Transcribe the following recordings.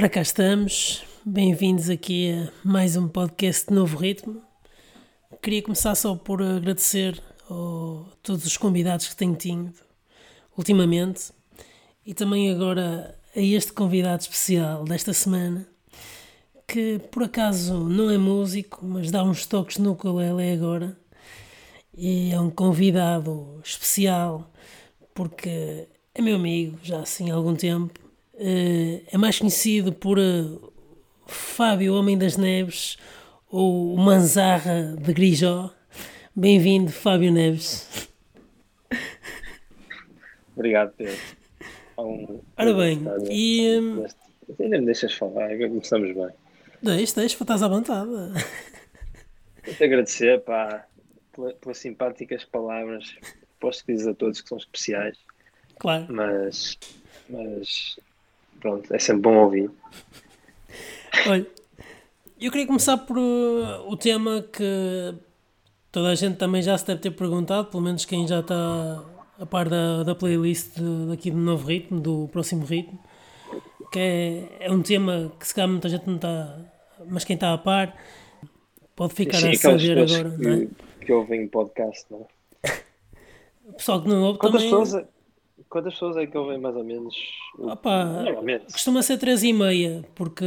Ora, cá estamos. Bem-vindos aqui a mais um podcast de Novo Ritmo. Queria começar só por agradecer a todos os convidados que tenho tido ultimamente e também agora a este convidado especial desta semana que por acaso não é músico, mas dá uns toques no ukulele agora e é um convidado especial porque é meu amigo já assim há algum tempo é mais conhecido por eh, Fábio Homem das Neves ou Manzarra de Grijó. Bem-vindo, Fábio Neves. Obrigado, Pedro. Um, Ora bem, e. Um, ainda me deixas falar, começamos bem. Deixa, deixa, estás à vontade. Quero-te agradecer pá, pelas simpáticas palavras. Posso dizer a todos que são especiais. Claro. Mas, mas pronto, é sempre bom ouvir. Olha, eu queria começar por uh, o tema que toda a gente também já se deve ter perguntado, pelo menos quem já está a par da, da playlist daqui do novo ritmo, do próximo ritmo, que é, é um tema que se calhar muita gente não está, mas quem está a par pode ficar Sim, a saber agora, que, não é? Que ouvem podcast, não é? Pessoal que não ouve Quantas também... Pessoas, quantas pessoas é que ouvem mais ou menos? Opa, Normalmente. Costuma ser 3 e meia, porque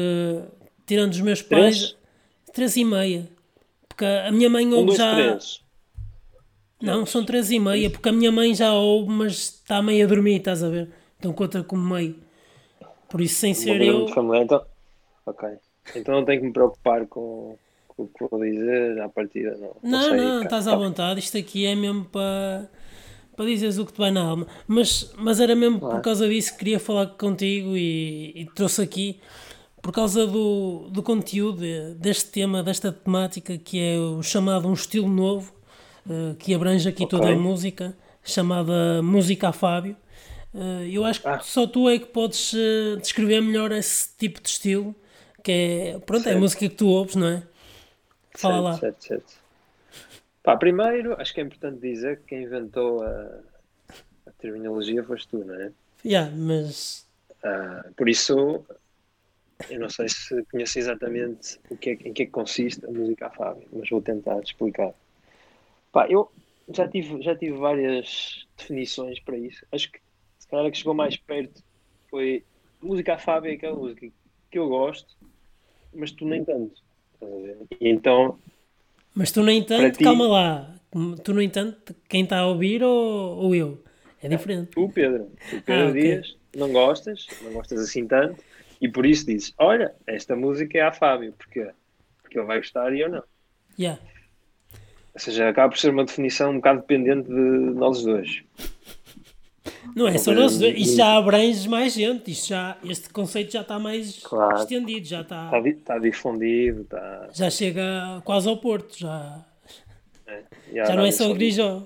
tirando os meus pais, 3 e meia. Porque a minha mãe ouve um, dois, já. Três. Não, são 3 e meia, porque a minha mãe já ouve, mas está meio a dormir, estás a ver? Então conta como meio. Por isso, sem ser eu. Então, ok. Então não tenho que me preocupar com, com o que vou dizer à partida, não. Não, não, não estás à vontade. Isto aqui é mesmo para para dizeres o que te vai na alma. Mas, mas era mesmo claro. por causa disso que queria falar contigo e, e trouxe aqui, por causa do, do conteúdo deste tema, desta temática, que é o chamado Um Estilo Novo, uh, que abrange aqui okay. toda a música, chamada Música a Fábio. Uh, eu acho que ah. só tu é que podes uh, descrever melhor esse tipo de estilo, que é, pronto, certo. é a música que tu ouves, não é? Fala certo, lá. Certo, certo. Pá, primeiro, acho que é importante dizer que quem inventou a, a terminologia foste tu, não é? Yeah, mas. Uh, por isso, eu não sei se conheço exatamente o que é, em que é que consiste a música a Fábio, mas vou tentar explicar. Pá, eu já tive, já tive várias definições para isso. Acho que se calhar a que chegou mais perto foi música a Fábio é aquela música que eu gosto, mas tu nem tanto. E então mas tu, no entanto, ti... calma lá. Tu, no entanto, quem está a ouvir ou, ou eu? É diferente. Tu, Pedro. Tu, Pedro ah, okay. Dias, não gostas, não gostas assim tanto, e por isso dizes: Olha, esta música é a Fábio. Porquê? Porque ele vai gostar e eu não. Yeah. Ou seja, acaba por ser uma definição um bocado dependente de nós dois. Não é só nós dois, isto já abrange mais gente, isto já, este conceito já está mais claro. estendido, já está, está, está difundido, está... já chega quase ao Porto, já, é, já, já não é só o Grijó.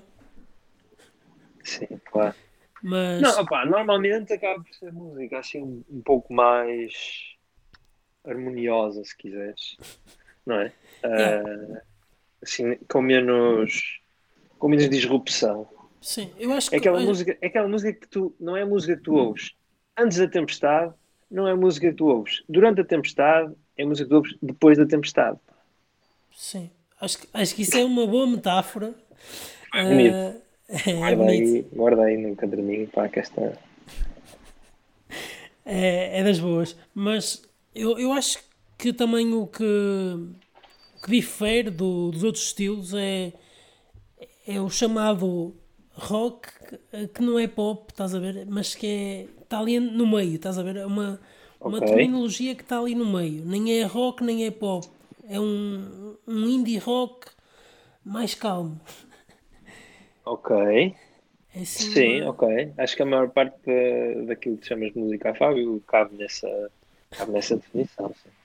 Sim, claro. Mas... Não, opa, normalmente acaba por ser música assim um, um pouco mais harmoniosa, se quiseres, não é? Uh, assim, com menos, com menos disrupção. Sim, eu acho que. É aquela, música, é aquela música que tu. Não é a música que tu ouves antes da tempestade, não é a música que tu ouves durante a tempestade, é a música que tu ouves depois da tempestade. Sim, acho que, acho que isso é uma boa metáfora. É bonito. Uh, é, guarda. Aí, guarda aí no caderninho para que esta. É, é das boas, mas eu, eu acho que também o que, que difere do, dos outros estilos é, é o chamado rock que não é pop, estás a ver? Mas que é. está ali no meio, estás a ver? É uma, uma okay. terminologia que está ali no meio. Nem é rock, nem é pop. É um, um indie rock mais calmo. Ok. É assim Sim, uma... ok. Acho que a maior parte daquilo que chamas de música a Fábio cabe nessa, cabe nessa definição. Sim.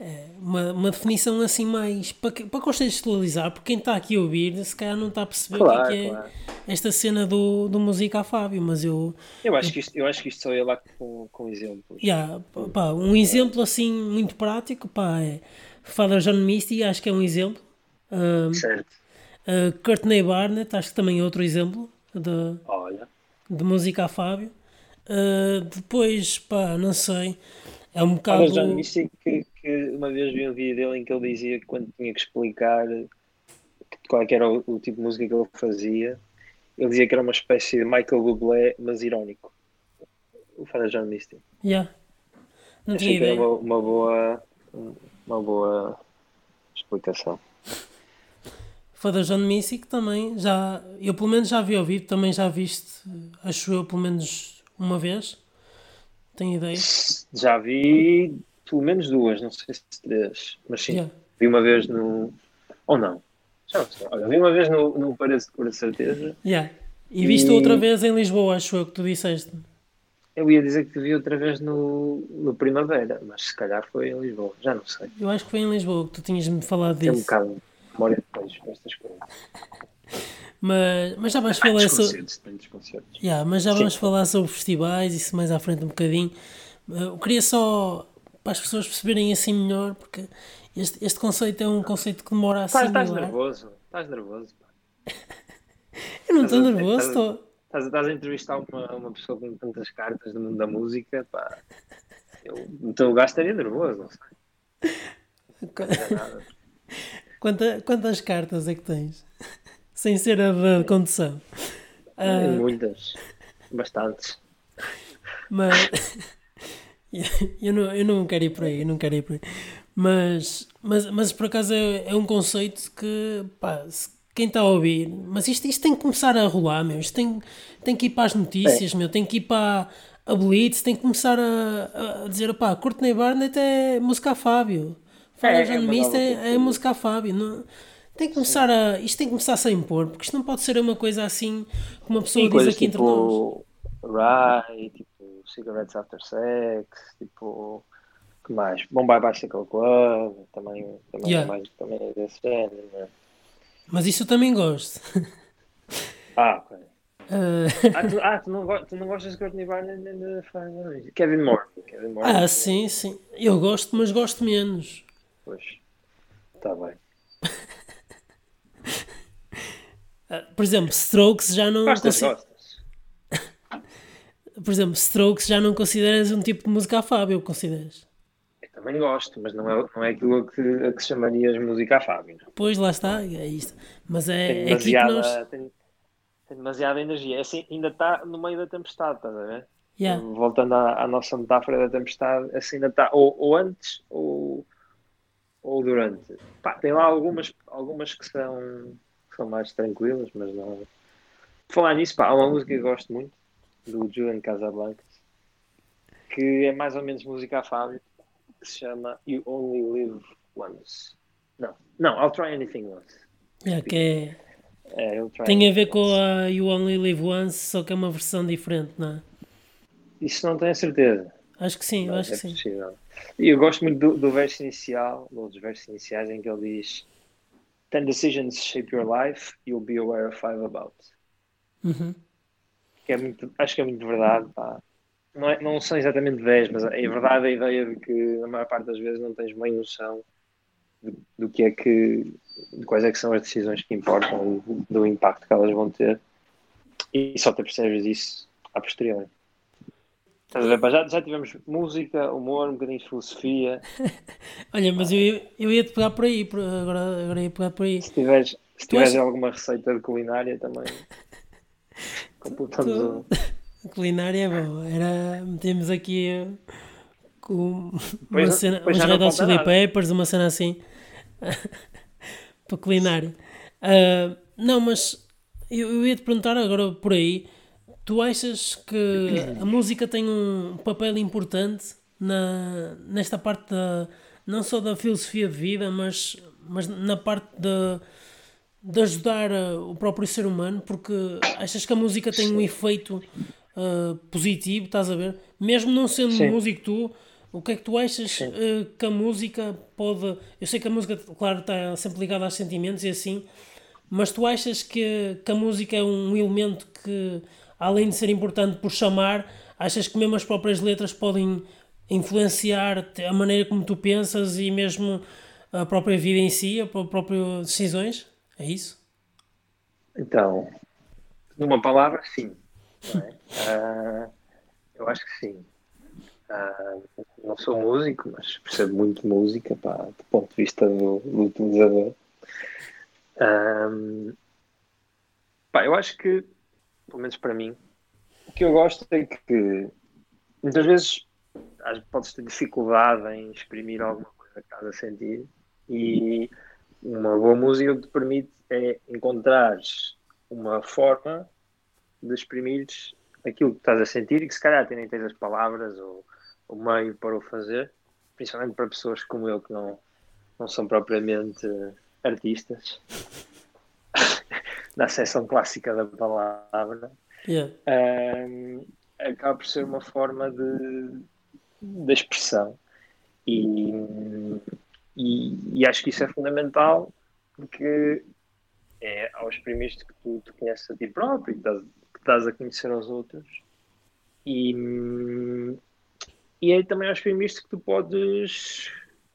É, uma, uma definição assim mais para, para contextualizar, porque quem está aqui a ouvir se calhar não está a perceber claro, o que é, claro. esta cena do, do música a Fábio, mas eu eu acho que isto, eu acho que isto só ia lá com, com exemplos. Yeah, pá, um exemplo assim muito prático pá, é Father John Misty, acho que é um exemplo. Um, certo. Uh, Courtney Barnett, acho que também é outro exemplo de, Olha. de música a Fábio. Uh, depois, pá, não sei É um bocado. Olha, John Mystic, que, que uma vez vi um vídeo dele em que ele dizia que quando tinha que explicar qual é era o, o tipo de música que ele fazia, ele dizia que era uma espécie de Michael Bublé, mas irónico. O Father John Misty. Yeah. Não tinha Achei que era ideia. uma, uma boa, uma boa explicação. Da John Missy que também já. Eu pelo menos já vi ao vivo, também já viste, acho eu, pelo menos uma vez. Tenho ideia. Já vi pelo menos duas, não sei se três, mas sim, Yeah. vi uma vez no. Ou não? Já não sei. Olha, vi uma vez no, no Parece de Certeza. Yeah. E viste E- outra vez em Lisboa, acho eu que tu disseste. Eu ia dizer que vi outra vez no, no Primavera, mas se calhar foi em Lisboa, já não sei. Eu acho que foi em Lisboa que tu tinhas-me falado Tem um disso. bocado de memória de peixe com estas coisas. Mas, mas já vamos falar sobre. Yeah, mas já Sim. vamos falar sobre festivais, isso mais à frente um bocadinho. Uh, Eu queria só para as pessoas perceberem assim melhor, porque este, este conceito é um conceito que demora a Estás, estás assimilar. nervoso, estás nervoso. Eu não estou nervoso, estás a- estou. Estás, estás a entrevistar uma, uma pessoa com tantas cartas do mundo da música, pá. Eu, no teu lugar estaria nervoso, não sei. Não. Quanta- quantas cartas é que tens? Sem ser a da condução. Ah, muitas, bastantes. mas eu não, eu não quero ir por aí, eu não quero ir por aí. Mas, mas, mas por acaso é, é um conceito que pá, quem está a ouvir, mas isto, isto tem que começar a rolar, meu. Isto tem, tem que ir para as notícias, meu, tem que ir para a Blitz, tem que começar a, a dizer, pá, Courtney Barnett é música a Fábio. Fala É, é John uma Mist nova é, é cultura. música a Fábio. Não, tem que começar a, isto tem que começar a se impor, porque isto não pode ser uma coisa assim que uma pessoa Sim, diz aqui entre nós. tipo Rye, tipo Cigarettes After Sex, tipo. que mais? Bombay Bicycle Club, também, também, Yeah. é, mais, também é desse género, né? Mas isso eu também gosto. Ah, ok. Ah, Ah, tu, ah, tu, não, go- tu não gostas de Courtney Barnett nem de Kevin Moore. Kevin Moore. ah, sim, sim. Eu gosto, mas gosto menos. Pois. Está bem. Ah, por exemplo, Strokes já não Gostas. Por exemplo, Strokes já não consideras um tipo de música afável, consideras? Eu também gosto, mas não é, não é aquilo que, a que chamarias música a Fábio. não. Pois lá está, é isto. Mas é, é aqui que nós. tem, tem demasiada energia. É Assim, ainda está no meio da tempestade, estás a ver? Yeah. Voltando à, à nossa metáfora da tempestade, assim ainda está ou, ou antes ou, ou durante. Pá, tem lá algumas, algumas que, são, são mais tranquilas, mas não. Por falar nisso, pá, há uma música que eu gosto muito, do Julian Casablancas, que é mais ou menos música a Fábio, que se chama You Only Live Once. Não, não, I'll Try Anything Once. Yeah, que é- É, Tem a ver com once. a You Only Live Once, só que é uma versão diferente, não é? Isso não tenho a certeza. Acho que sim, eu acho é que sim. possível. E eu gosto muito do, do verso inicial, dos versos iniciais, em que ele diz: Ten decisions shape your life, you'll be aware of five about. Uhum. Que é muito, acho que é muito verdade. Pá. Não, é- não são exatamente 10, mas é verdade a ideia de que, na maior parte das vezes, não tens bem noção do, do que é que. de quais é que são as decisões que importam e do impacto que elas vão ter. E só te percebes isso a posteriori. Estás a ver? Pá, Já, já tivemos música, humor, um bocadinho de filosofia. Olha, mas eu, ia- eu ia-te pegar por aí, por- agora, agora ia pegar por aí. Se tiveres, se tiveres achas- alguma receita de culinária também. Completamos o. A culinária é bom. Era, metemos aqui eh, com uma Pois cena, pois uns já não Red Hot falta Chili nada. Peppers, uma cena assim. para culinária. Ah, não, mas eu, eu ia te perguntar agora por aí. Tu achas que a música tem um papel importante na, nesta parte da, não só da filosofia de vida, mas, mas na parte da, de ajudar uh, o próprio ser humano, porque achas que a música tem um efeito uh, positivo, estás a ver? Mesmo não sendo Sim. músico tu, o que é que tu achas uh, que a música pode... Eu sei que a música, claro, está sempre ligada aos sentimentos e assim, mas tu achas que, que a música é um elemento que, além de ser importante por chamar, achas que mesmo as próprias letras podem influenciar a maneira como tu pensas e mesmo a própria vida em si, as próprias decisões? É isso? Então, numa palavra, sim. é? Ah, eu acho que sim. Uh, não sou músico, mas percebo muito música pá, do ponto de vista do, do utilizador. Um, pá, eu acho que, pelo menos para mim, o que eu gosto é que muitas vezes podes ter dificuldade em exprimir alguma coisa que estás a sentir. E uma boa música o que te permite é encontrar uma forma de exprimir aquilo que estás a sentir e que se calhar nem tens as palavras ou o meio para o fazer, principalmente para pessoas como eu que não, não são propriamente artistas na seção clássica da palavra. Yeah. Um, acaba por ser uma forma de, de expressão e, e, e, acho que isso é fundamental porque é ao exprimir que tu te conheces a ti próprio, que estás, que estás a conhecer aos outros e, e é também aos exprimir que tu podes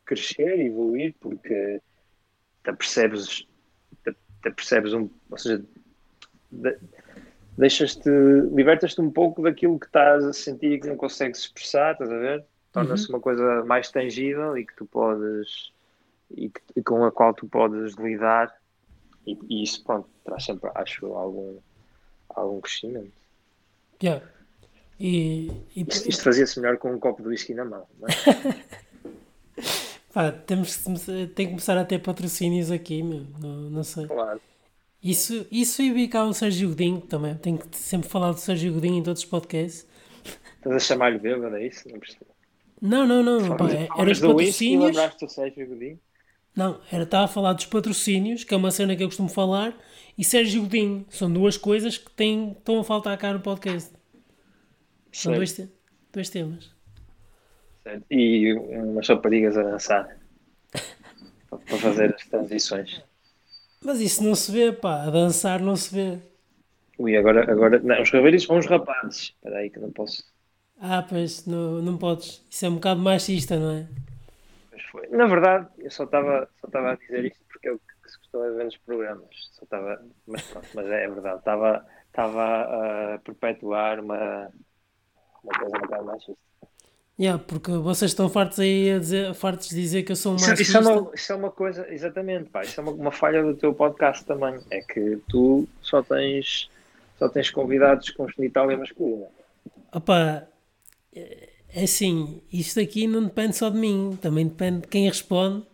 crescer, evoluir, porque te percebes, percebes um, ou seja, de, deixas-te, libertas-te um pouco daquilo que estás a sentir e que não consegues expressar, estás a ver? Torna-se uhum. uma coisa mais tangível e que tu podes e, que, e com a qual tu podes lidar e, e, isso pronto, traz sempre, acho, algum, algum crescimento. Yeah. E, e... Isto, isto fazia-se melhor com um copo de whisky na mão, não é? Pá, temos que, tem que começar a ter patrocínios aqui, meu. Não, não sei. Claro. Isso, isso e cá o Sérgio Godinho também. Tenho que sempre falar do Sérgio Godinho em todos os podcasts. Estás a chamar-lhe bêbado, é isso? Não percebo. Não, não, não. Pá, era os patrocínios. do Sérgio Godinho? Não, era estar a falar dos patrocínios, que é uma cena que eu costumo falar, e Sérgio Godinho. São duas coisas que têm, estão a faltar cá no podcast. São dois, dois temas. E umas raparigas a dançar para fazer as transições. Mas isso não se vê, pá, a dançar não se vê. Ui, agora, agora não, os rapazes são os rapazes. Espera aí que não posso. Ah, pois, não, não podes. Isso é um bocado machista, não é? Pois foi. Na verdade, eu só estava só a dizer isto porque é o que se costuma ver nos programas. Só estava, mas pronto, mas é, é verdade. Estava, estava a perpetuar uma, uma coisa um bocado machista. Yeah, porque vocês estão fartos aí a dizer, fartos de dizer que eu sou um isso, isso, é uma, isso é uma coisa, exatamente, pá, isso é uma, uma, falha do teu podcast também. É que tu só tens, só tens convidados com genitália masculina. Opa, é, é assim, isto aqui não depende só de mim, também depende de quem responde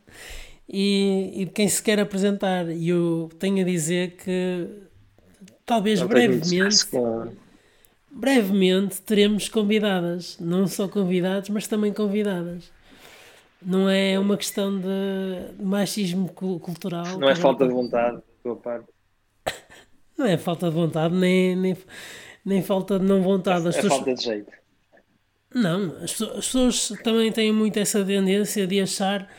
e, e de quem se quer apresentar. E eu tenho a dizer que talvez não brevemente. Com brevemente teremos convidadas, não só convidados, mas também convidadas. Não é uma questão de machismo cultural. Não é falta de vontade da tua parte. Não é falta de vontade, nem, nem, nem falta de não vontade. As é pessoas... falta de jeito. Não, as pessoas, as pessoas também têm muito essa tendência de achar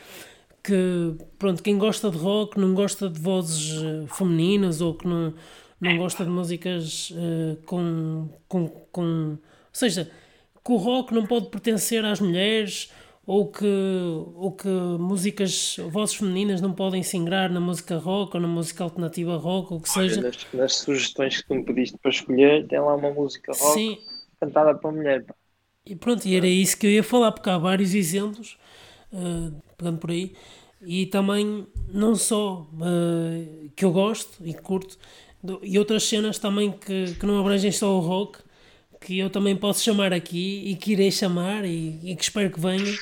que, pronto, quem gosta de rock não gosta de vozes eh, femininas ou que não não gosta de músicas uh, com, com, com. Ou seja, que o rock não pode pertencer às mulheres ou que, ou que músicas, vozes femininas não podem se ingrar na música rock ou na música alternativa rock ou que Olha, seja. Nas, nas, sugestões que tu me pediste para escolher, tem lá uma música rock Sim. cantada para mulher. E pronto, e era isso que eu ia falar, porque há vários exemplos, uh, pegando por aí, e também não só uh, que eu gosto e curto, e outras cenas também que, que não abrangem só o rock, que eu também posso chamar aqui e que irei chamar e, e que espero que venha,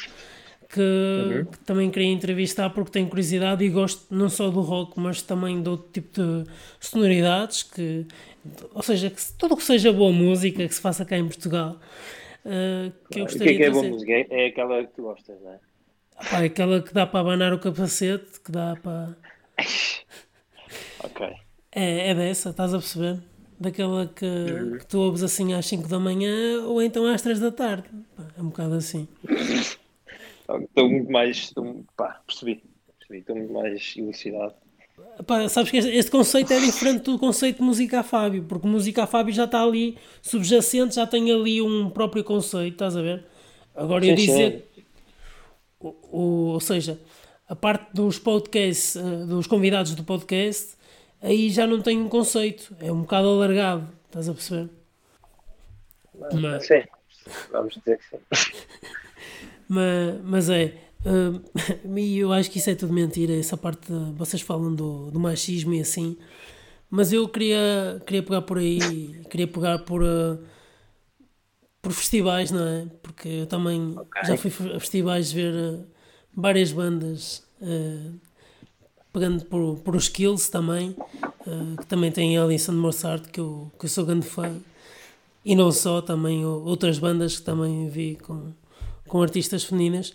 que, uhum. que, também queria entrevistar porque tenho curiosidade e gosto não só do rock, mas também de outro tipo de sonoridades, que, ou seja, que tudo o que seja boa música que se faça cá em Portugal. Uh, que eu gostaria o que é, que é boa música? É aquela que tu gostas, não é? Ah, é aquela que dá para abanar o capacete, que dá para. ok. É, é dessa, estás a perceber? Daquela que, uhum. que tu ouves assim às 5 da manhã ou então às 3 da tarde. É um bocado assim. Estou muito mais. Estou, pá, percebi. percebi. Estou muito mais elucidado. Pá, sabes que este, este, conceito é diferente do conceito de música a Fábio, porque música a Fábio já está ali subjacente, já tem ali um próprio conceito, estás a ver? Agora eu dizer. O, o, ou seja, a parte dos podcasts, eh, dos convidados do podcast, aí já não tem um conceito, é um bocado alargado, estás a perceber? Mas, Sim, Vamos dizer que sim. mas, mas é. Uh, eu acho que isso é tudo mentira. Essa parte. De, vocês falam do, do machismo e assim. Mas eu queria, queria pegar por aí. Queria pegar por. Uh, por festivais, não é? Porque eu também okay. já fui a festivais ver uh, várias bandas. Pegando por, por os Skills também. que também tem Alison Mozart, que eu, que eu sou grande fã. E não só, também outras bandas que também vi com, com artistas femininas.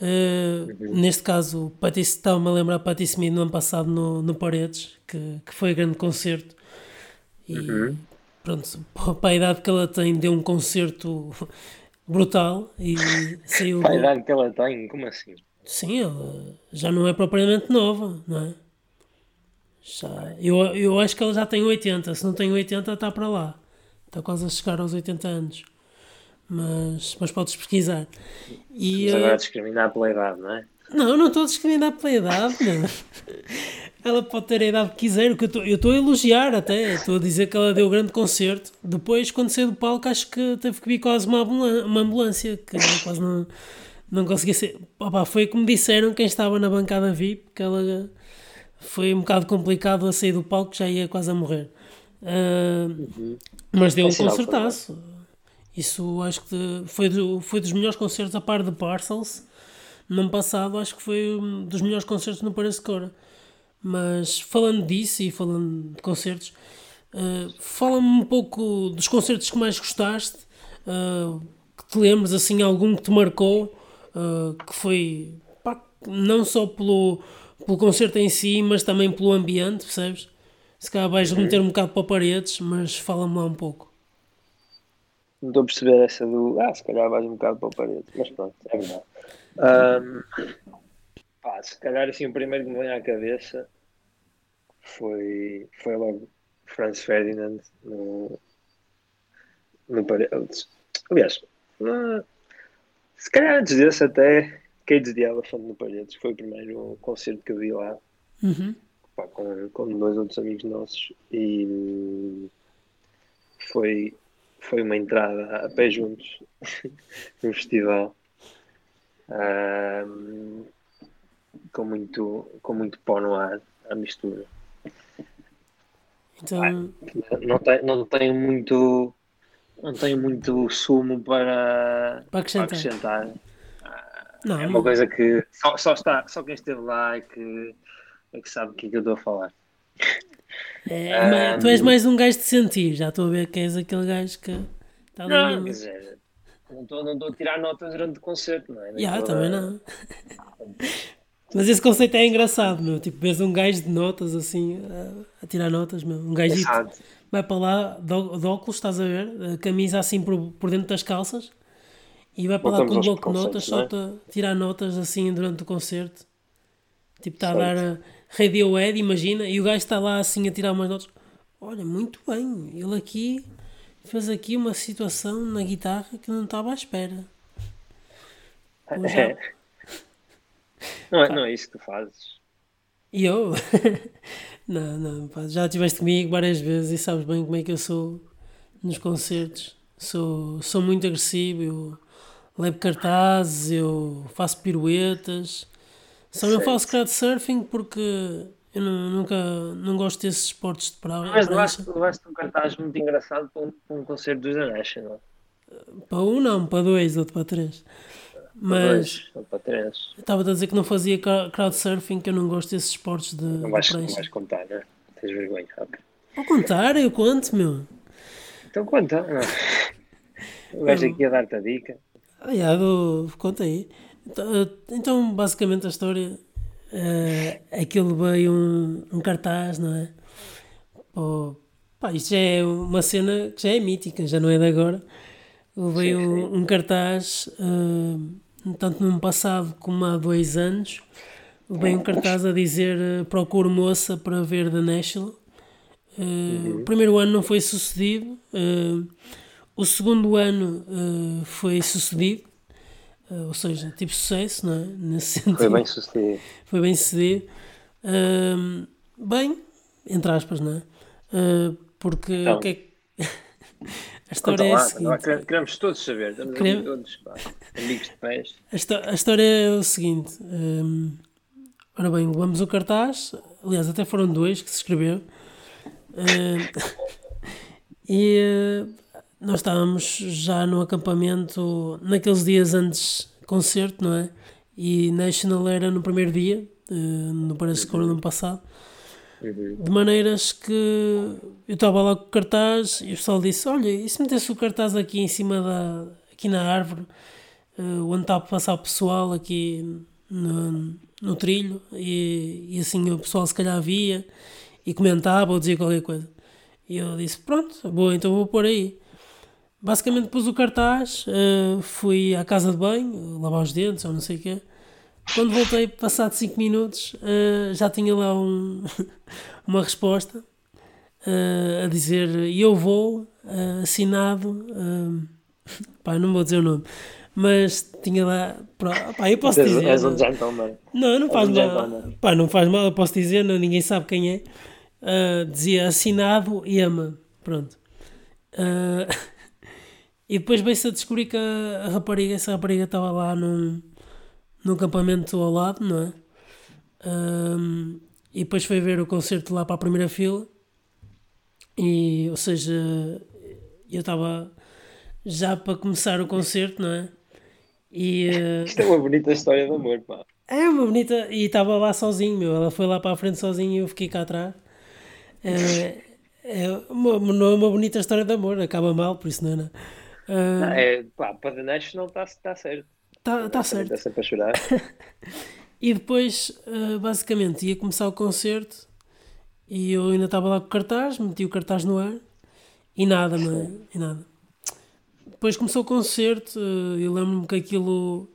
Uh, neste caso, estava-me a lembrar Patti Smith no ano passado no, no Paredes, que, que foi grande concerto. E uhum. pronto, para a idade que ela tem, deu um concerto brutal e saiu. Para a idade que ela tem, como assim? Sim, ela já não é propriamente nova, não é? Já, eu, eu acho que ela já tem 80, se não tem 80, está para lá. Está quase a chegar aos 80 anos. Mas, mas podes pesquisar. E, mas agora uh, discriminar pela idade, não é? Não, não estou a discriminar pela idade, não. ela pode ter a idade que quiser, que eu estou a elogiar até, estou a dizer que ela deu um grande concerto. Depois, quando saiu do palco, acho que teve que vir quase uma, uma ambulância, que quase não, não conseguia ser. Opa, foi como disseram quem estava na bancada VIP, que ela foi um bocado complicado a sair do palco, já ia quase a morrer. Uh, uhum. Mas deu um concertaço. Isso acho que foi, do, foi dos melhores concertos a par de Parcels. No ano passado acho que foi um dos melhores concertos no Paris Cora. Mas falando disso e falando de concertos, uh, fala-me um pouco dos concertos que mais gostaste, uh, que te lembres assim, algum que te marcou, uh, que foi pá, não só pelo, pelo concerto em si, mas também pelo ambiente, percebes? Se calhar vais uhum. meter um bocado para paredes, mas fala-me lá um pouco. Não estou a perceber essa do. Ah, se calhar vais um bocado para paredes, mas pronto, é verdade. Um, pá, se calhar assim o primeiro que me vem à cabeça foi, foi logo Franz Ferdinand no, no Paredes. Aliás, se calhar antes desse até Cage the Elephant no Paredes, foi o primeiro concerto que eu vi lá. Uhum pá, com, com dois outros amigos nossos e foi, foi uma entrada a pé juntos no festival um, com, muito, com muito pó no ar a mistura. Então... Ah, não, não tem muito não tem muito sumo para, para acrescentar. Para acrescentar. Não, é uma coisa que só, só, está, só quem esteve lá é que é que sabe o que é que eu estou a falar. É, um, tu és mais um gajo de sentir, já estou a ver que és aquele gajo que está. Não, quer dizer, não estou, não estou a tirar notas durante o concerto, não é? Já, yeah, também não. Mas esse conceito é engraçado, meu. Tipo, vês um gajo de notas assim, a, a tirar notas, meu. Um gajo vai para lá de, de, óculos, estás a ver? A camisa assim por, por dentro das calças e vai para Voltamos lá com um bloco de notas, só é? tirar notas assim durante o concerto. Tipo, está a dar Radiohead, imagina, e o gajo está lá assim a tirar umas notas. Olha, muito bem, ele aqui fez aqui uma situação na guitarra que não estava à espera. Já... Não, é, não é isso que tu fazes. E eu? não, não, pá, já estiveste comigo várias vezes e sabes bem como é que eu sou nos concertos. Sou, sou muito agressivo, eu levo cartazes, eu faço piruetas, só não faço crowdsurfing porque eu não, nunca não gosto desses esportes de praia. Mas levaste, levaste um cartaz muito engraçado para um, para um concerto dos The National. Para um não, para dois, outro para três. Mas para, dois, para três. estava a dizer que não fazia crowdsurfing, que eu não gosto desses esportes de. Não vais, não vais contar, né? Tens vergonha, ok. Vou contar, eu conto, meu. Então conta. O gajo aqui a dar-te a dica. Ah, já, dou, conta aí. Então, então, basicamente, a história é, é que ele veio um, um cartaz, não é? Oh, pá, isto já é uma cena que já é mítica, já não é de agora. Veio um, um, cartaz, uh, tanto no passado como há dois anos. Veio um cartaz a dizer uh, procure moça para ver The National. Uh, uhum. O primeiro ano não foi sucedido. Uh, o segundo ano uh, foi sucedido. Ou seja, tipo sucesso, não é? Nesse sentido. Foi bem sucedido. Foi bem sucedido. Uh, bem, entre aspas, não é? Porque então. o que é que. A história Conta é a lá, seguinte. lá, queremos- todos saber. Estamos todos, pá, amigos de pés. A, a história é o seguinte. hum, ora bem, levamos o cartaz. Aliás, até foram dois que se escreveram. Hum, e uh, nós estávamos já no acampamento naqueles dias antes concerto, não é? E National era no primeiro dia, uh, no Parece Escola no ano passado. Uhum. De maneiras que eu estava lá com o cartaz e o pessoal disse: Olha, e se metesse o cartaz aqui em cima da. aqui na árvore, eh, onde está a passar o pessoal aqui no, no trilho, e, e assim o pessoal se calhar via e comentava ou dizia qualquer coisa. E eu disse: Pronto, boa, então vou pôr aí. Basicamente pus o cartaz, eh, fui à casa de banho, lavar os dentes ou não sei o quê. Quando voltei, passado 5 minutos, eh, já tinha lá um, uma resposta eh, a dizer eu vou, eh, assinado, pá, não vou dizer o nome, mas tinha lá, pá, eu posso dizer. és um gentleman. não, não faz um mal. gentleman. Pá, não faz mal, eu posso dizer, não, ninguém sabe quem é. Dizia assinado Ema. Pronto. E depois veio-se a descobrir que a, a rapariga, essa rapariga estava lá num, num acampamento ao lado, não é? Ah, e depois foi ver o concerto lá para a primeira fila. E, ou seja, eu estava já para começar o concerto, não é? E. ah, Isto é uma bonita história de amor, pá. é uma bonita. E estava lá sozinho, meu. Ela foi lá para a frente sozinha e eu fiquei cá atrás. É, é uma, não é uma bonita história de amor, acaba mal, por isso não é nada. Não, Ah, é, pá, para The National está tá certo. Tá, tá certo. Está sempre a chorar. E depois, ah, basicamente, ia começar o concerto e eu ainda estava lá com o cartaz, meti o cartaz no ar e nada, não é? E nada. Depois começou o concerto, ah, eu lembro-me que aquilo.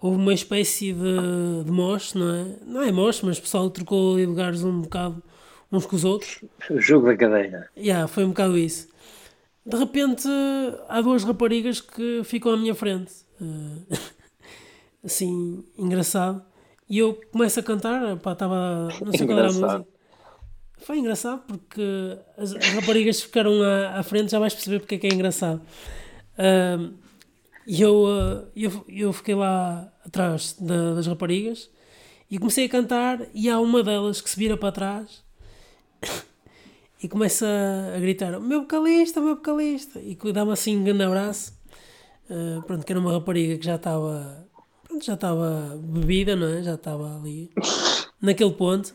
Houve uma espécie de, de moche, não é? Não é moche, mas o pessoal trocou ali lugares um bocado uns com os outros. O jogo da cadeira. Yeah, foi um bocado isso. De repente há duas raparigas que ficam à minha frente. Eh, assim, engraçado. E eu começo a cantar, pá, estava. Não sei qual era a música. Foi engraçado porque as, as raparigas ficaram à, à frente, já vais perceber porque é que é engraçado. Ahm, E eu, ah, eu, eu fiquei lá atrás da- das raparigas e comecei a cantar e há uma delas que se vira para trás e começa a gritar meu vocalista, meu vocalista e dá-me assim um grande abraço Ah, pronto, que era uma rapariga que já estava pronto, já estava bebida, não é? Já estava ali naquele ponto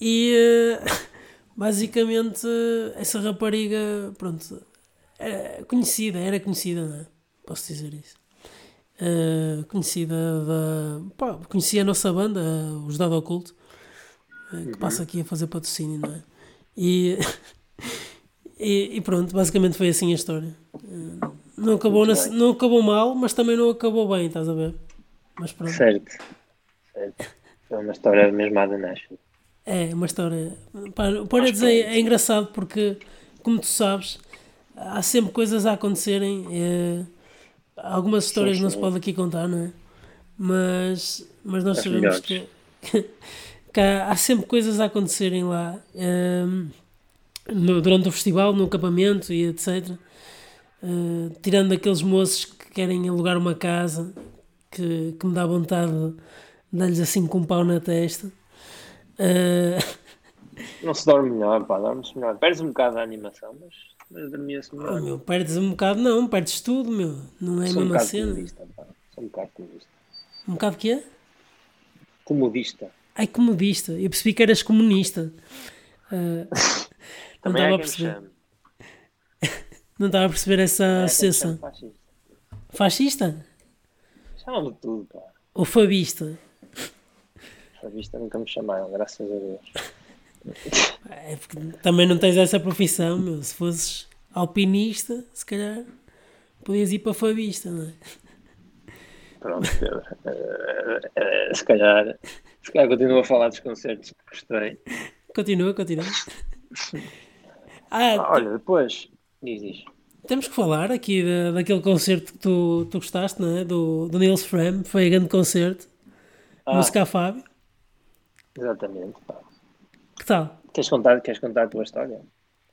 e ah, basicamente essa rapariga pronto, era conhecida, era conhecida, não é? Posso dizer isso. Ah, conhecida da. Pá, conhecia a nossa banda, os Dado Oculto, que passa aqui a fazer patrocínio, não é? E, e, e pronto, basicamente foi assim a história. Não, acabou na- não acabou mal, mas também não acabou bem, estás a ver? Mas pronto. Certo. Certo. É uma história mesmo à The National. É uma história. Pá, o Paredes é, é engraçado porque, como tu sabes, há sempre coisas a acontecerem. é, algumas histórias não se sim. pode aqui contar, não é? Mas, mas nós As sabemos que, que há, há sempre coisas a acontecerem lá ehm, no- durante o festival, no acampamento e etc. Eh, tirando aqueles moços que querem alugar uma casa que, que me dá vontade de dar-lhes assim com um pau na testa. Eh, Não se dorme melhor, pá, dorme-se melhor. Perdes um bocado da animação, mas, mas dormia-se Oh, melhor. meu, perdes um bocado, não, perdes tudo, meu. Não é a Sou um mesma bocado cena. comodista, pá. Sou um bocado comodista. Um bocado que é? Comodista. Ai, comodista. Eu percebi que eras comunista. Ah, não Também estava há a perceber. Não estava a perceber essa quem me associação. fascista. Fascista? Chamam-me de tudo, pá. Ou fabista? A vista nunca me chamaram, graças a Deus. É porque também não tens essa profissão, meu. Se fosses alpinista, se calhar podias ir para fabista, não é? Pronto, Pedro. Eh, eh, se calhar, se calhar continuo a falar dos concertos que gostei. Continua, continua. Ah, olha, depois, diz, diz. Temos que falar aqui da, daquele concerto que tu, tu gostaste, não é? Do, do Nils Fram, foi um grande concerto. Ah. Música a Fábio. Exatamente, pá. Que tal? Queres contar, queres contar a tua história?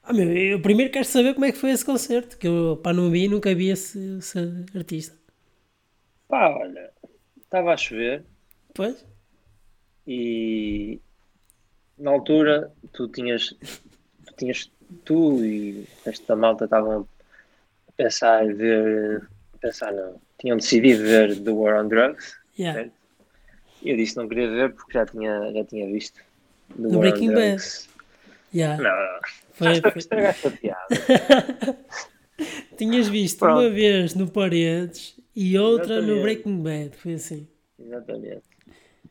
Ah, meu, eu primeiro quero saber como é que foi esse concerto, que eu pá, não vi, nunca vi esse, esse artista. Pá, olha, estava a chover Pois? e na altura tu tinhas, tu tinhas tu e esta malta estavam a pensar em ver, a pensar não, tinham decidido ver The War on Drugs, Yeah. certo? Eu disse que não queria ver porque já tinha, já tinha visto The Do War on Breaking Bad. Drugs. Yeah. Não. Foi- foi- estragaste a piada. Tinhas visto Pronto. uma vez no Paredes e outra no Exatamente. Breaking Bad, foi assim. Exatamente.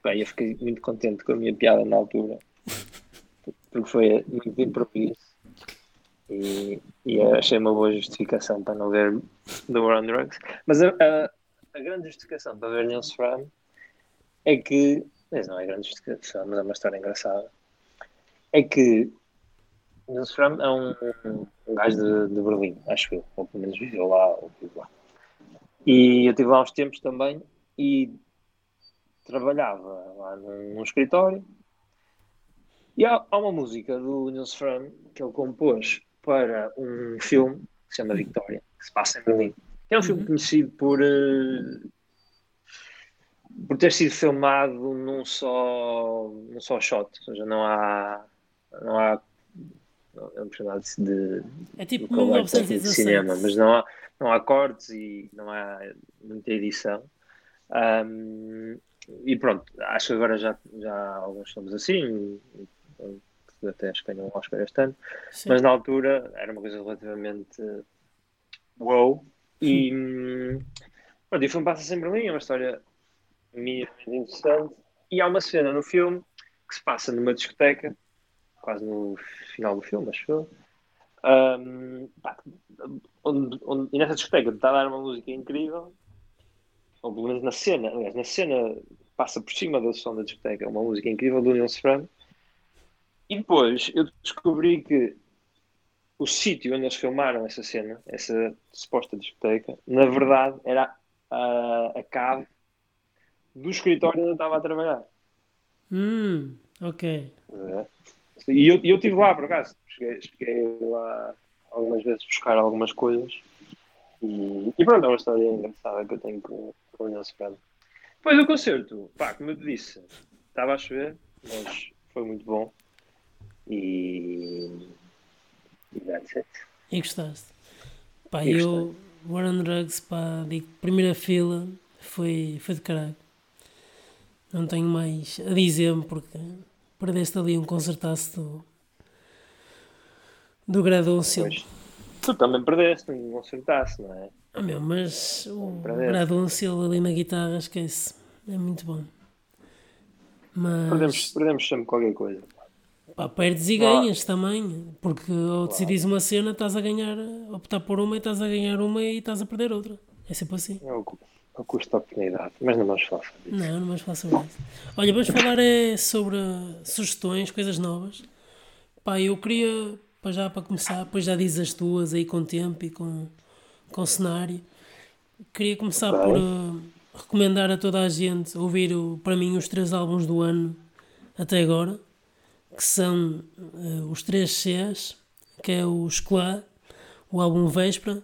Bem, eu fiquei muito contente com a minha piada na altura, porque foi muito improviso e, e achei uma boa justificação para não ver The War on Drugs. Mas a, a, a grande justificação para ver Nils Fram é que, mas não é grande justificação, mas é uma história engraçada, é que Nils Fram é um, um gajo de, de Berlim, acho eu, ou pelo menos viveu lá, ou vive lá. E eu estive lá uns tempos também e trabalhava lá num, num escritório e há, há uma música do Nils Fram que ele compôs para um filme que se chama Victoria, que se passa em Berlim. É um filme Uhum. conhecido por, eh, por ter sido filmado num só, num só shot, ou seja, não há. Não há é um personagem de, É tipo de 1917. cinema, mas não há, não há cortes e não há muita edição. Ahm, e pronto, acho que agora já, já há alguns filmes assim, que até acho que ganham um Oscar este ano, Sim. mas na altura era uma coisa relativamente wow. E, hum, pronto, e o filme passa sempre em Berlim, é uma história minimamente interessante. E há uma cena no filme que se passa numa discoteca, quase no final do filme, acho eu. Pá, onde, onde- e nessa discoteca está a dar uma música incrível, ou pelo menos na cena, aliás, na cena passa por cima do som da discoteca uma música incrível do Nils Fram. E depois eu descobri que o sítio onde eles filmaram essa cena, essa suposta discoteca, na verdade era a, a cave do escritório onde eu estava a trabalhar. Hum, ok. É. E eu, eu estive lá, por acaso. Cheguei, cheguei lá algumas vezes buscar algumas coisas. E, e pronto, é uma história engraçada que eu tenho com, com o Nils Fram. Depois do concerto, pá, como eu te disse, estava a chover, mas foi muito bom. E. E that's it. E gostaste? Pá, E eu, War on Drugs, pá, digo, primeira fila, foi, foi de caralho. Não tenho mais a dizer-me porque perdeste ali um concertaço do, do Gradúncio. Tu também perdeste, não acertasse, não é? Ah, meu, mas o. Gradúncio ali na guitarra, esquece. É muito bom. Mas, Perdemos, perdemos sempre qualquer coisa. Pá, perdes e ganhas também. Porque ao decidires uma cena, estás a ganhar, optar por uma e estás a ganhar uma e estás a perder outra. É sempre assim. É o, é o custo da oportunidade, mas não vamos falar sobre isso. Não, não vamos falar sobre isso. Olha, vamos falar é sobre sugestões, coisas novas. Pá, eu queria, para já para começar, depois já dizes as tuas aí com tempo e com, com cenário. Queria começar por eh, recomendar a toda a gente ouvir, o- para mim, os três álbuns do ano até agora, que são eh, os três Cs, que é o Escolar, o álbum Véspera,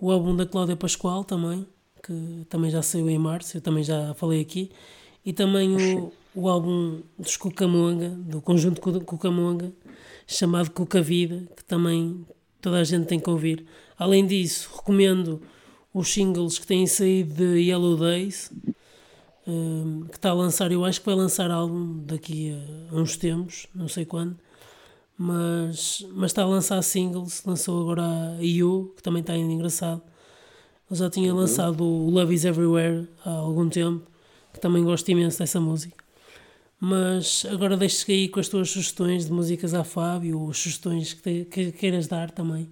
o álbum da Cláudia Pascoal também, que também já saiu em março, eu também já falei aqui, e também o, o álbum dos Cucamonga, do conjunto Cu- Cucamonga, chamado Cuca Vida, que também toda a gente tem que ouvir. Além disso, recomendo os singles que têm saído de Yellow Days, hum, que está a lançar, eu acho que vai lançar álbum daqui a, uns tempos, não sei quando, mas, mas está a lançar singles, lançou agora a You, que também está ainda engraçado. Eu já tinha lançado o Love Is Everywhere há algum tempo, que também gosto imenso dessa música. Mas agora deixo-te aí com as tuas sugestões de músicas à Fábio, ou sugestões que, te- que queiras dar também,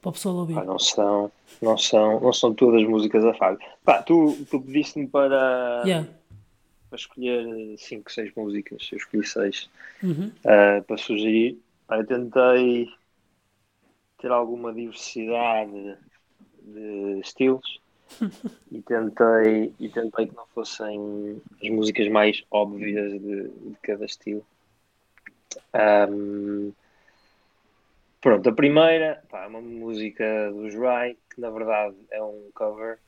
para o pessoal ouvir. Pá, não são, não são, não são todas músicas da Fábio. Pá, tu, tu pediste-me para, Yeah. para escolher 5, 6 músicas, eu escolhi 6 Uhum. para sugerir. Pá, eu tentei ter alguma diversidade de estilos e tentei, e tentei que não fossem as músicas mais óbvias de, de cada estilo. Ahm, Pronto, a primeira pá, é uma música dos Rai, que na verdade é um cover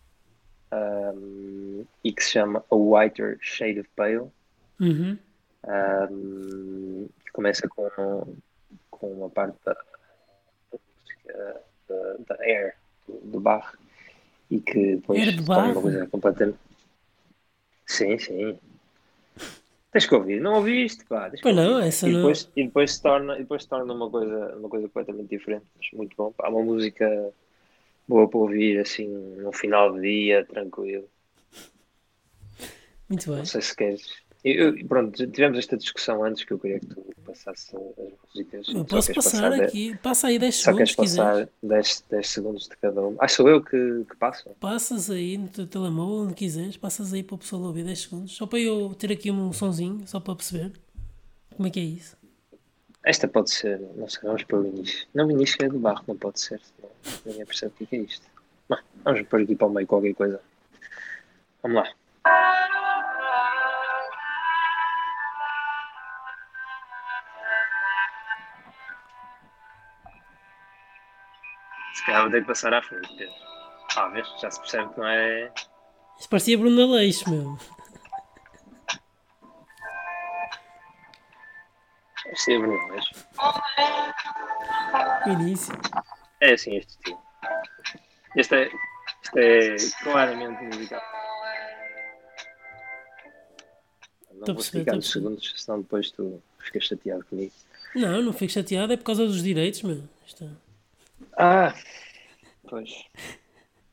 um, e que se chama A Whiter Shade of Pale. Uhum. Um, que começa com, com uma parte da, música da, da Air do, do Bach e que depois Air de Bach? uma coisa completamente. Sim, sim. Tens que ouvir, não ouviste, pá. Pois não, essa e não- depois, e depois se torna, depois se torna uma coisa, uma coisa completamente diferente, mas muito bom. Pá, uma música boa para ouvir assim no final do dia, tranquilo. Muito bem. Não sei se queres. Eu, eu- pronto, tivemos esta discussão antes que eu queria que tu passasses as músicas. Eu Só posso queres passar de- aqui. Passa aí 10 Só segundos queres se quiser. passar 10, 10 segundos de cada um. Sou eu que, que passo? Passas aí no teu telemóvel, onde quiseres, passas aí para o pessoal ouvir 10 segundos, só para eu ter aqui um sonzinho, só para perceber como é que é isso. Esta pode ser, não sei, vamos para o início. Não, o início é do barro, não pode ser, ninguém percebe o que é isto. Não, vamos pôr aqui para o meio qualquer coisa. Vamos lá. Se calhar vou ter que passar à frente, Pedro. Ah, vês? Já se percebe que não é. Isso parecia Bruno Aleixo, meu. É sempre, mas. O início. É assim este estilo. Este é, este é claramente musical. Não a vou explicar perceber. segundos, senão depois tu ficas chateado comigo. Não, não fico chateado, é por causa dos direitos, meu. Isto é- Ah, pois.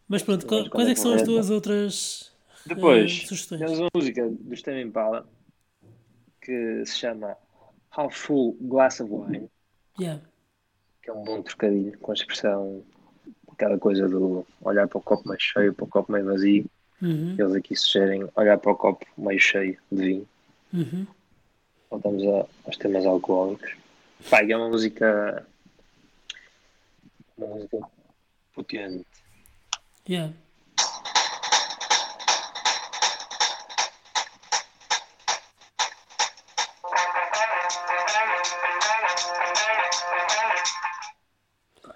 Mas pronto, qual- quais é é que são as tuas outras Depois, sugestões? temos uma música do Stem Impala que se chama Half Full Glass of Wine, Yeah. que é um bom trocadilho com a expressão, aquela coisa do olhar para o copo meio cheio, para o copo meio vazio. Uhum, Eles aqui sugerem olhar para o copo meio cheio de vinho. uhum. Voltamos a- aos temas alcoólicos. Pá, e é uma música. Uma música potente. Yeah.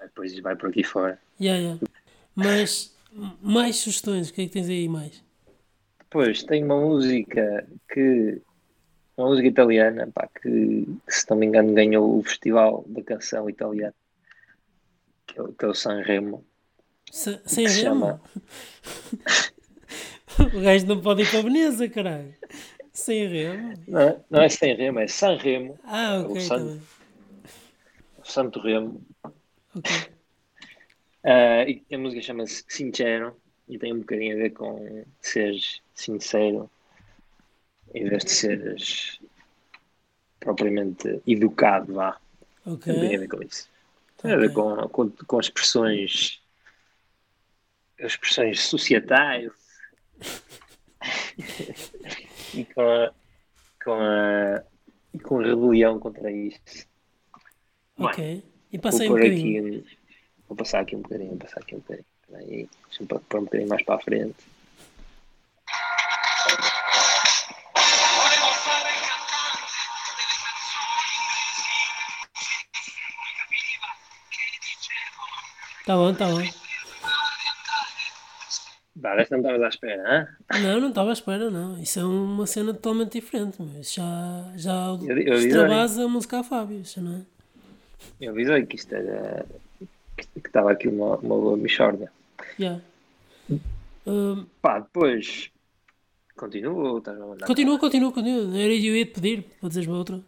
Depois vai por aqui fora. Yeah, yeah. Mas mais sugestões, o que é que tens aí mais? Depois tem uma música que. Uma música italiana, pá, que, que, se não me engano ganhou o Festival da Canção Italiana, que é, o- que é o Sanremo. Remo? o gajo não pode ir para a Veneza, caralho. Sem remo? Não, é- não é Sanremo, é Sanremo, Ah, ok, O tá San- bem. Santo Remo. Ok. Ah, e a música chama-se Sincero e tem um bocadinho a ver com seres sincero em vez de seres propriamente educado, vá. Tem um bocadinho a Ok. ver com isso. Tem a ver Ok. com, com, com expressões expressões societais e com a, com a, e com a rebelião contra isto. Ok. E Vou passei um bocadinho. aqui, vou passar aqui um bocadinho, vou passar aqui um bocadinho. Deixa-me pôr um bocadinho mais para a frente. Tá bom, tá bom. Vá, desta não estavas à espera, hã? Não, não estava à espera, não. Isso é uma cena totalmente diferente. Isso já, já Eu- eu extravasa a música a Fábio, isso não é? Eu avisei que isto era. que que estava aqui uma, uma boa mixórdia. Yeah. Hum, Pá, depois. Continua ou estás a mandar? continua, continua, continua. Era eu ia te pedir dizeres uma outra.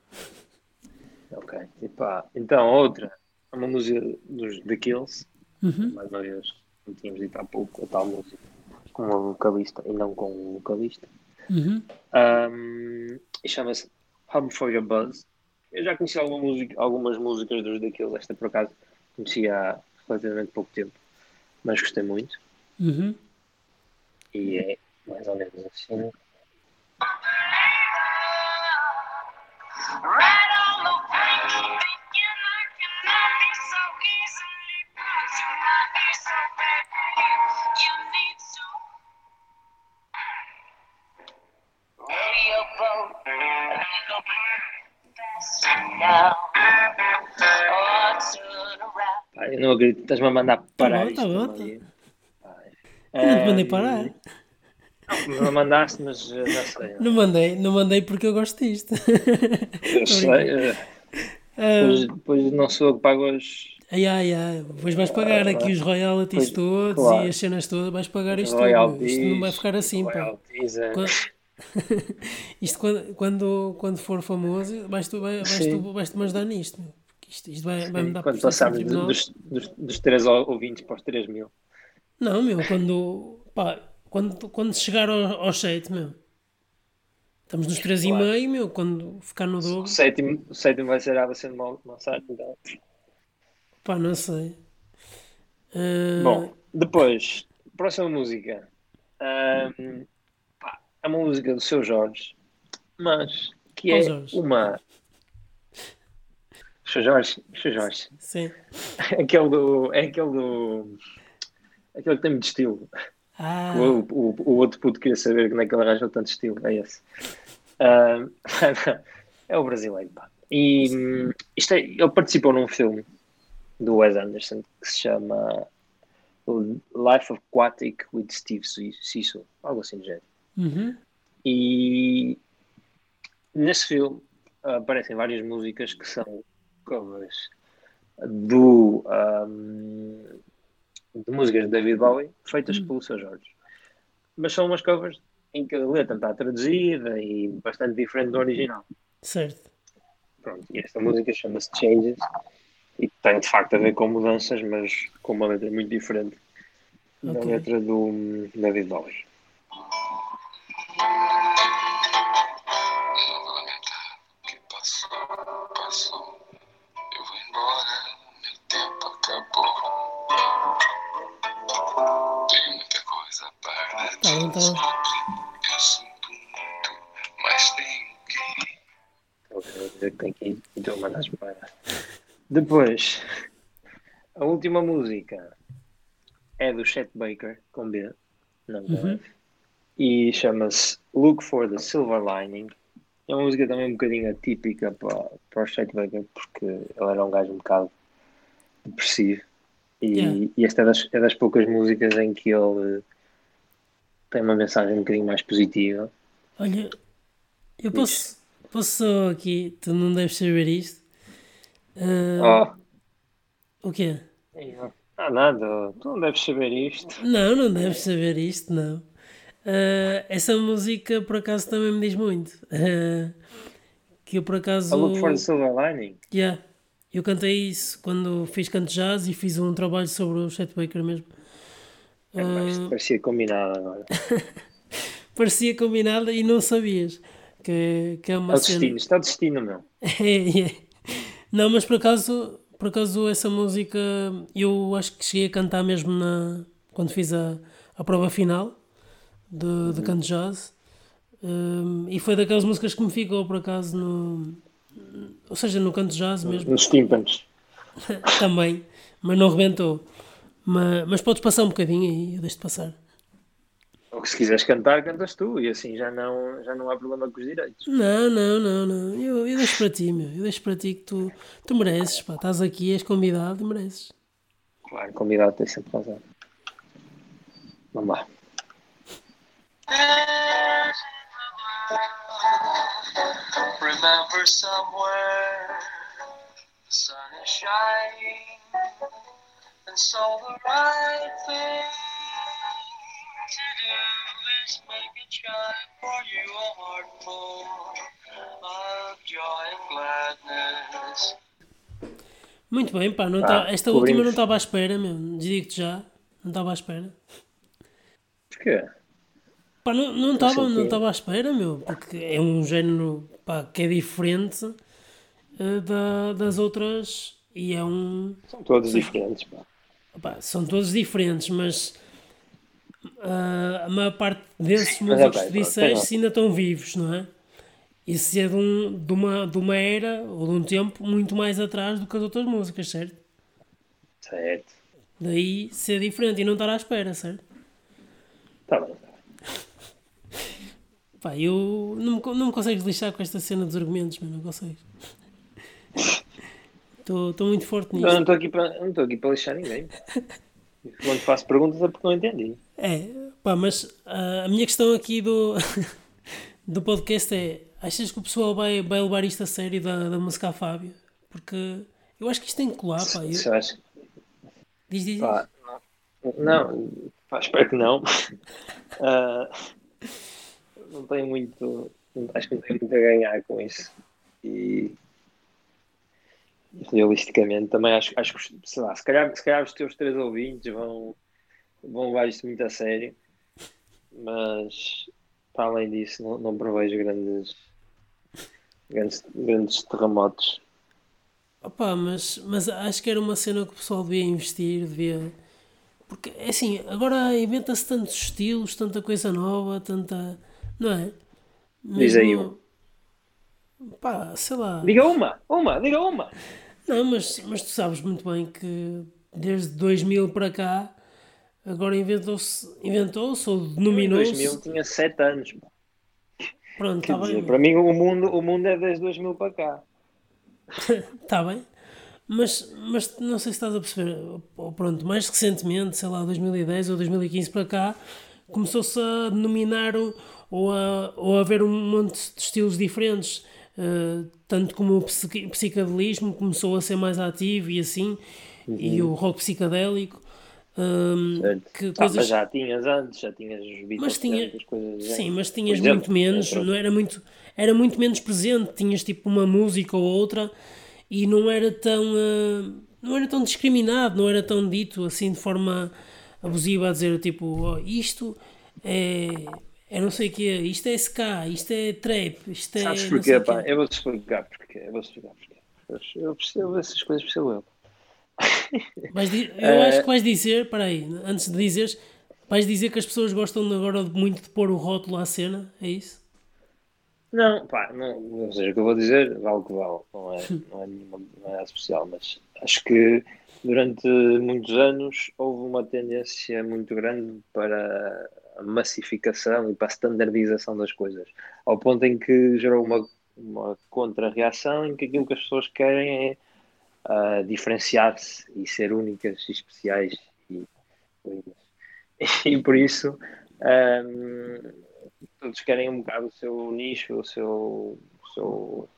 Ok. E pá, então outra. Uma música dos The Kills. Uhum. Mais uma vez, como tínhamos dito há pouco, a tal música. Com uma vocalista e não com um vocalista. Uhum. Um, e chama-se Home for Your Buzz. Eu já conheci alguma música, algumas músicas dos daqueles, esta por acaso conheci há relativamente pouco tempo, mas gostei muito. Uhum. E é mais ou menos assim. Eu não acredito, estás-me a mandar parar bom, tá isto. bom. Pá, Eu não te mandei ehm, parar. Não, não mandaste, mas eh, já sei. Não mandei, não mandei porque eu gosto disto. Eu sei. eh, Ah, Depois, depois não sou eu que pago os ai, ai, ai. Depois vais pagar aqui os royalties Pois, todos claro. e as cenas todas, vais pagar isto tudo. Isto não vai ficar assim, pá. royalties, eh. Qua- Isto quando, quando, quando for famoso, vais tu, vai- vais Sim. tu, vais -te me ajudar nisto, isto, isto vai, vai me dar Quando do- tribunal. dos, dos, dos 3 ouvintes para os 3 mil. Não, meu, quando, pá, quando, quando chegar ao- aos 7, meu. Estamos nos 3,5, meu, quando ficar no O dobro, sétimo, o sétimo vai ser a ser mal, mal certo, então. pá, não sei. Ah, Bom, depois, próxima música. Ahm, pá, é uma música do seu Jorge, mas que é uma. Seu Jorge, seu Jorge. sim. Aquele do. É aquele do. Aquele que tem muito estilo. Ah, O, o, o outro puto queria saber como é que ele arranjou tanto estilo. É esse. Ahm, é o brasileiro, pá. E isto é, ele participou num filme do Wes Anderson que se chama Life Aquatic with Steve Sisu, algo assim do género. uhum, E nesse filme aparecem várias músicas que são covers do, ahm, de músicas de David Bowie feitas pelo Sr. Jorge. Mas são umas covers em que a letra está traduzida e bastante diferente do original. certo. Pronto, e esta música chama-se Changes e tem de facto a ver com mudanças, mas com uma letra muito diferente da Ok. letra do hum, David Bowie. Tá bom, tá bom. Então, tem que então para. Depois, a última música é do Chet Baker, com B, não com Uhum. E chama-se Look for the Silver Lining. É uma música também um bocadinho atípica para, para o Chet Baker, porque ele era um gajo um bocado depressivo. E, Yeah. e esta é das, é das poucas músicas em que ele tem uma mensagem um bocadinho mais positiva. Olha, eu posso, posso só aqui, tu não deves saber isto. Ah, Oh, O quê? ah, nada, tu não deves saber isto. Não, não deves saber isto, não. Ah, essa música por acaso também me diz muito. Ah, que eu por acaso. A Look for the Silver Lining. Yeah, eu cantei isso quando fiz canto jazz e fiz um trabalho sobre o Chet Baker mesmo. Isto parecia combinado agora. Parecia combinado e não sabias que, que é uma o cena. destino, está destino, meu. É, é. Não, mas por acaso, por acaso essa música eu acho que cheguei a cantar mesmo na, quando fiz a, a prova final de, de canto jazz. Hum, e foi daquelas músicas que me ficou por acaso no. Ou seja, no canto jazz mesmo. Nos tímpanos. Também, mas não rebentou. Mas, mas podes passar um bocadinho aí, eu deixo-te passar. Ou que se quiseres cantar, cantas tu. E assim já não, já não há problema com os direitos. Não, não, não, não. Eu, eu deixo para ti, meu. Eu deixo para ti que tu, tu mereces, pá. Estás aqui, és convidado e mereces. Claro, convidado tem sempre razão. Vamos lá. Remember somewhere the sun is shining, and so the right thing to do is make it shine for you a heart full of joy and gladness. Muito bem, pá. Não Pá, tá, esta cobrimos. última não estava à espera, meu. Digo-te já. Não estava à espera. Porquê? Pá, não não estava não estava à espera, meu. Porque é um género, pá, que é diferente eh, da, das outras. E é um. São todos diferentes, pá. Pá, são todos diferentes, mas ah, a maior parte desses mas músicos que tu disseste tem ainda estão vivos, não é? Isso é de, um, de, uma, de uma era ou de um tempo muito mais atrás do que as outras músicas, certo? Certo. Daí ser diferente e não estar à espera, certo? Tá bem. Pá, eu não me, não me consegues lixar com esta cena dos argumentos, meu, não consegues. Estou muito forte Eu nisto. não estou aqui para não estou aqui para lixar ninguém. Quando faço perguntas é porque não entendi. É, pá, mas ah, a minha questão aqui do, do podcast é: achas que o pessoal vai, vai levar isto a sério da, da música a Fábio? Porque eu acho que isto tem que colar, pá. Eu- Se acho- diz, diz, pá, não, não, pá, espero que não. Ah, não tenho muito. Acho que não tenho muito a ganhar com isso. E realisticamente também acho, acho que sei lá, se calhar, se calhar os teus três ouvintes vão, vão levar isto muito a sério, mas para além disso não, não prevejo grandes, grandes, grandes terremotos. Opa, mas, mas acho que era uma cena que o pessoal devia investir, devia. Porque, é assim, agora inventa-se tantos estilos, tanta coisa nova, tanta. Não é? Diz aí um. Pá, sei lá. Diga uma, uma, diga uma. Não, mas, mas tu sabes muito bem que desde 2000 para cá, agora inventou-se, inventou-se ou Em denominou-se. 2000 tinha 7 anos. Pronto, está bem. para mim o mundo, o mundo é desde 2000 para cá. Está bem. Mas, mas não sei se estás a perceber. ou Pronto, mais recentemente, sei lá, 2010 ou 2015 para cá, começou-se a denominar ou a, ou a haver um monte de estilos diferentes. Eh, tanto como o psicadelismo começou a ser mais ativo e assim, e o rock psicadélico. hum, Certo. que Ah, coisas mas já tinhas antes, já tinhas os Beatles, Mas tinha- as coisas Sim, mas tinhas exemplo, muito menos, é, não era muito, era muito menos presente, tinhas tipo uma música ou outra e não era tão ah, não era tão discriminado, não era tão dito assim de forma abusiva a dizer tipo, "Oh, isto é, é não sei o quê, isto é ska, isto é trap, isto é Sabes não porquê, pá? quê." Eu vou-te explicar porquê. Eu vou-te explicar porquê. Eu percebo essas coisas, percebo eu. Di- eu Eh, acho que vais dizer, para aí, antes de dizeres, vais dizer que as pessoas gostam agora muito de pôr o rótulo à cena, é isso? Não, pá, não, seja, o que eu vou dizer vale o que vale, não é, não é nenhuma não é nada especial, mas acho que durante muitos anos houve uma tendência muito grande para massificação e para a standardização das coisas, ao ponto em que gerou uma, uma contra-reação em que aquilo que as pessoas querem é ah, diferenciar-se e ser únicas e especiais e. E por isso ahm, todos querem um bocado o seu nicho, o seu, o seu,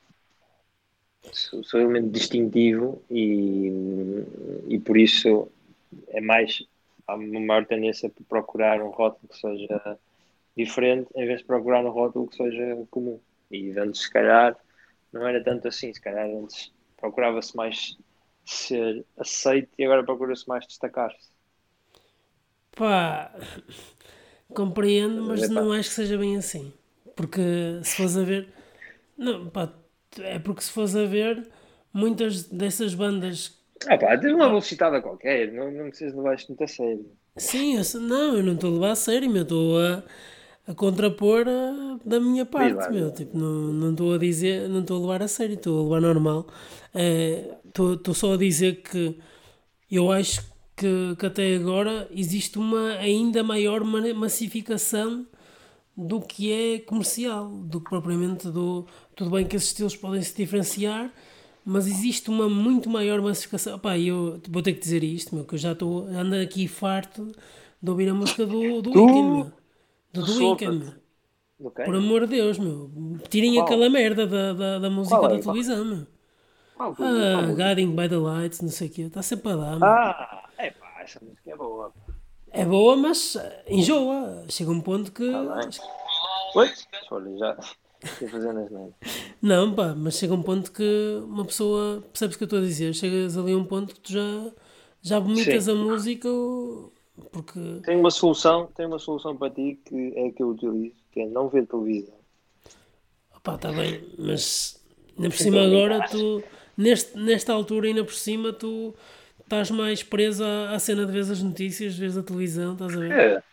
o seu elemento distintivo e, e por isso é mais há uma maior tendência para procurar um rótulo que seja diferente em vez de procurar um rótulo que seja comum. E antes se calhar não era tanto assim, se calhar antes procurava-se mais ser aceito e agora procura-se mais destacar-se. Pá, compreendo, mas Epá. não acho que seja bem assim. Porque se fores a ver. Não, pá, é porque se fores a ver, muitas dessas bandas. Ah pá, tens uma velocidade qualquer, não, não precisas levar isto muito a sério. Sim, eu não, eu não estou a levar a sério, meu, estou a, a contrapor a- da minha parte, lá, meu. Tipo, não estou a dizer, não estou a levar a sério, estou a levar normal. Eh, Estou estou só a dizer que eu acho que, que até agora existe uma ainda maior ma- massificação do que é comercial, do que propriamente do. Tudo bem que esses estilos podem se diferenciar, mas existe uma muito maior massificação. Pá, eu vou ter que dizer isto, meu, que eu já estou ando aqui farto de ouvir a música do, do Weekend, meu. Do, do. Weekend, meu. Ok? Por amor de Deus, meu. Tirem Qual? aquela merda da, da, da música Qual é? da televisão, meu. Qual- Ah? Guiding by the Lights, não sei o quê. Está sempre a dar, meu. Ah, é pá, essa música é boa. É boa, mas eh, enjoa. Chega um ponto que. Bem. Oi? Olha, já estou fazendo as neiras. Não, pá, mas chega um ponto que uma pessoa. Percebes o que eu estou a dizer? Chegas ali a um ponto que tu já, já vomitas Sim. a música porque. Tenho uma solução, tenho uma solução para ti que é a que eu utilizo, que é não ver televisão. Opá, está bem, mas ainda por cima agora tu. Neste, nesta altura, ainda por cima, tu estás mais preso à, à cena de ver as notícias, vês a televisão, estás a ver? É.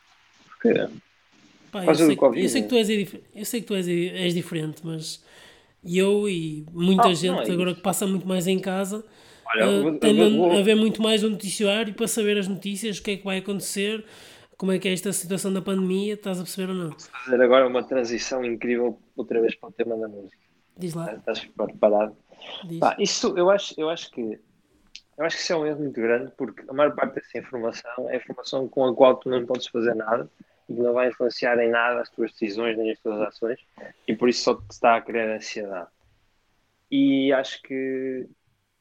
Porquê? Pá, eu, sei, Covid, eu sei que né? tu és, eu sei que tu és, és diferente, mas eu e muita Ah, gente é agora que passa muito mais em casa Olha, eu vou- eu tende vou- a ver muito mais o noticiário para saber as notícias, o que é que vai acontecer, como é que é esta situação da pandemia, estás a perceber ou não? fazer agora uma transição incrível outra vez para o tema da música. Diz lá. Estás preparado? Diz. Pá, isso eu acho, eu acho que eu acho que isso é um erro muito grande porque a maior parte dessa informação é informação com a qual tu não podes fazer nada e que não vai influenciar em nada as tuas decisões nem as tuas ações e por isso só te está a criar ansiedade. E acho que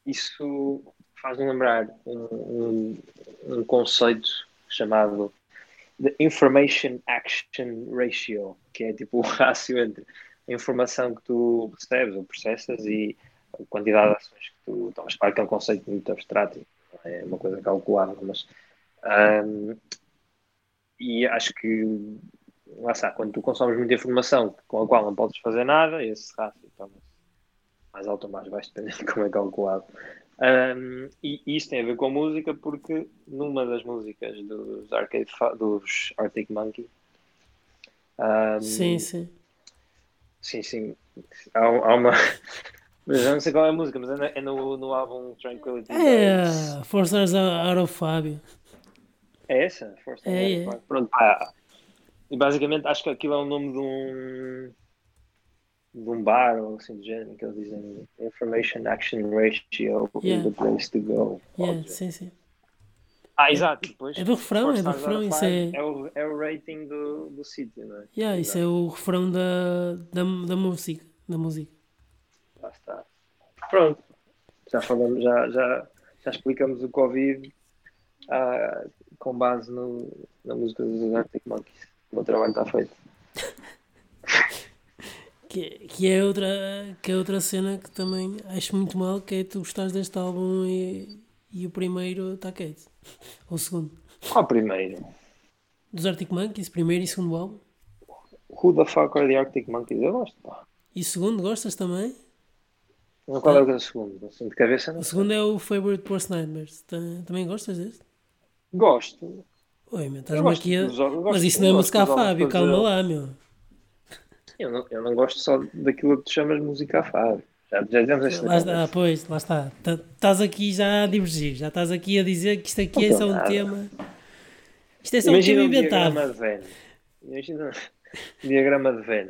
isso faz-me lembrar um, um, um conceito chamado the Information Action Ratio, que é tipo o rácio entre a informação que tu recebes ou processas e a quantidade de ações que tu tomas. Claro que é um conceito muito abstrato, não é uma coisa calculada, mas ahm, e acho que lá está, quando tu consomes muita informação com a qual não podes fazer nada, esse rácio torna-se mais alto ou mais baixo, dependendo de como é calculado. Um, e e isso tem a ver com a música porque numa das músicas dos Arcade dos Arctic Monkey um, Sim, sim. sim, sim há, há uma mas eu não sei qual é a música mas é, na- é no, no álbum Tranquility. É, Forças Out of Fábio. É essa? Força É, é. pronto pá. e basicamente acho que aquilo é o nome de um de um bar ou assim do género que eles dizem Information Action Ratio Yeah. is the place to go Yeah, sim, sim. Ah, exato. Depois, É do refrão, é do refrão, isso Five é- o, é o rating do, do sítio, não é? Yeah, isso é o refrão da, da, da música. Da música. Lá está. Pronto. Já falamos, já, já, já explicamos o Covid ah, com base no, na música dos Arctic Monkeys. O meu trabalho está feito. Que, que, é outra, que é outra cena que também acho muito mal, que é tu gostares deste álbum e, e o primeiro está quieto. Ou o segundo. Qual primeiro? Dos Arctic Monkeys, primeiro e segundo álbum. Who the fuck are the Arctic Monkeys? Eu gosto. pá. E o segundo, gostas também? Qual é o segundo? Assim, de cabeça não O segundo é o Favorite Worst Nightmares. Ta- Também gostas deste? Gosto. Oi, meu, Eu estás-me aqui a... Mas isso não é música a Fábio, calma lá, meu. Eu não, eu não gosto só daquilo que tu chamas de música a Fábio. Já, já dizemos esta Lá está, ah, pois, lá está. Tá- Estás aqui já a divergir, já estás aqui a dizer que isto aqui é Não só estou um nada. tema. Isto é só um Imagina tema um inventado. diagrama de Venn. Imagina um diagrama de Venn.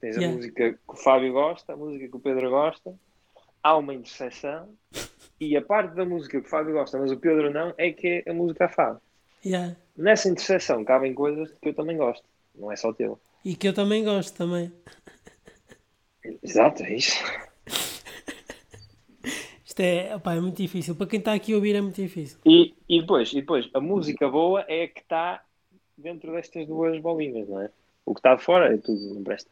Tens a Yeah. música que o Fábio gosta, a música que o Pedro gosta, há uma interseção e a parte da música que o Fábio gosta, mas o Pedro não, é que é a música a Fábio. Yeah. Nessa interseção cabem coisas que eu também gosto, não é só teu. E que eu também gosto também. Exato, é isso. Isto é, opá, é muito difícil. Para quem está aqui a ouvir é muito difícil. E, e, depois, e depois, a música boa é a que está dentro destas duas bolinhas, não é? O que está de fora é tudo, não presta.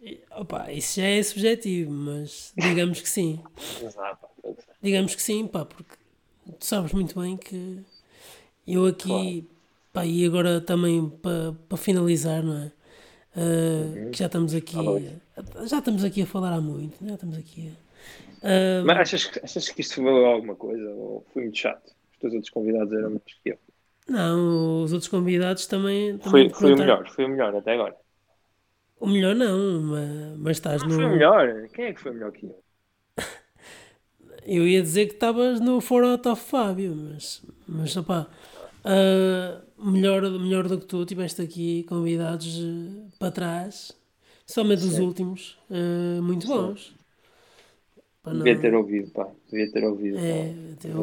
E, Opá, isso já é subjetivo, mas digamos que sim. Exato. Digamos que sim, pá, porque tu sabes muito bem que eu aqui, pá, e agora também para para finalizar, não é? Ah, Que já estamos aqui, já estamos aqui a falar há muito, já estamos aqui a. Ah, Mas achas, que- achas que isto valeu alguma coisa ou foi muito chato? Os teus outros convidados eram melhores que eu. não, os outros convidados também. também Foi, foi o perguntaram- melhor, foi o melhor até agora. O melhor não, mas, mas estás no. Foi o melhor? Quem é que foi melhor que eu? Eu ia dizer que estavas no For Out of Fábio, mas, mas opá, ah, melhor, melhor do que tu, tiveste aqui convidados eh, para trás, somente os últimos, eh, muito bons. Não- Devia ter ouvido, pá. Devia ter ouvido. é, o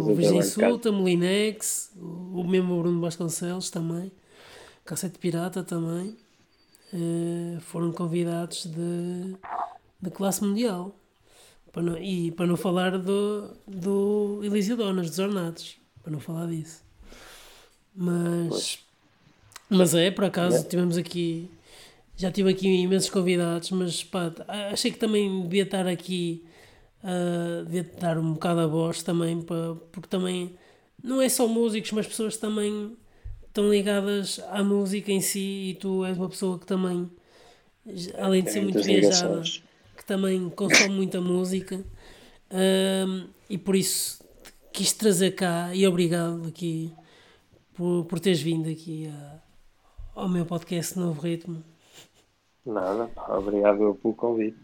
casa. Sulta, Molinex, o, o mesmo Bruno Vasconcelos também, Cassete Pirata também, eh, foram convidados de, de classe mundial. Para não- e para não falar do, do Elísio Donas, dos Ornados, para não falar disso. Mas, mas é, por acaso, tivemos aqui, já tive aqui imensos convidados, mas pá, achei que também devia estar aqui, ah, devia dar um bocado a voz também, para, porque também não é só músicos, mas pessoas também estão ligadas à música em si e tu és uma pessoa que também, além de ser Tem muito viajada, ligações. Que também consome muita música ahm, e por isso quis trazer cá e obrigado aqui por, por teres vindo aqui a- ao meu podcast Novo Ritmo. Nada, pá. Obrigado eu pelo convite.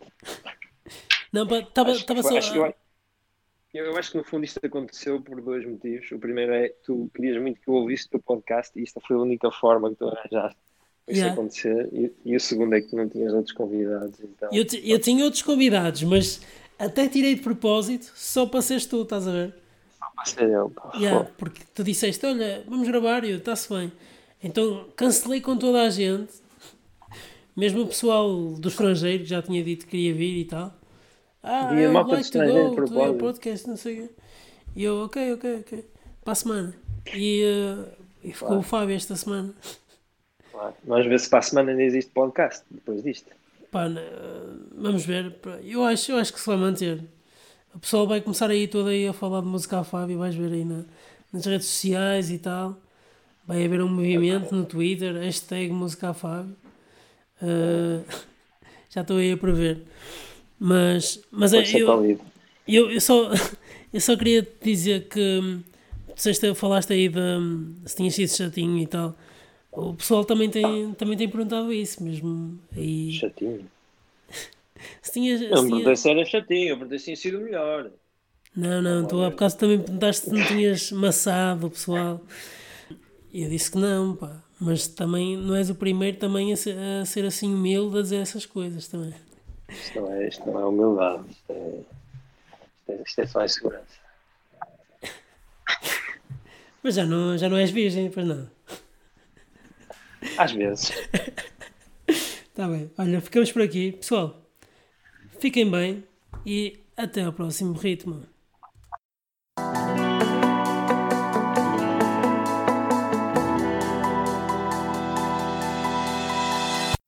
Não, estava só. acho eu, eu, acho que no fundo isto aconteceu por dois motivos. O primeiro é que tu querias muito que eu ouvisse o teu podcast e esta foi a única forma que tu arranjaste isso Yeah. acontecer. E, e o segundo é que tu não tinhas outros convidados. Então, Eu, eu tinha outros convidados, mas até tirei de propósito só para seres tu, estás a ver? Para ser eu. Yeah, porque tu disseste, olha, vamos gravar e eu, está-se bem. Então cancelei com toda a gente, mesmo o pessoal do estrangeiro que já tinha dito que queria vir e tal. Ah, E malta like de to go to podcast, não sei o quê. E eu, ok, ok, ok, para a semana. E, eh, e ficou o Fábio esta semana. Claro. Vamos ver se para a semana ainda existe podcast depois disto. Pá, né, vamos ver. Eu acho, eu acho que se vai manter. O pessoal vai começar aí todo aí a falar de música a Fábio, vais ver aí na- nas redes sociais e tal. Vai haver um movimento no Twitter, hashtag música a Fábio. Ah, já estou aí a prever. Mas, mas é, eu, eu, eu, só, eu só queria te dizer que hum, disseste- falaste aí de hum, se tinhas sido chatinho e tal. O pessoal também tem, também tem perguntado isso mesmo. Aí, Chatinho. se tinhas, se Não me tinha- se era chatinho, eu perguntei se tinha sido melhor. Não, não, tu há bocado também perguntaste se não tinhas maçado o pessoal. E eu disse que não, pá. Mas também não és o primeiro também a ser, a ser assim humilde a dizer essas coisas também. Isto não é, isto não é humildade, isto é, isto é, isto é só insegurança. Mas já não, já não és virgem, pois não. Às vezes. Está bem. Olha, ficamos por aqui. Pessoal, fiquem bem e até ao próximo ritmo.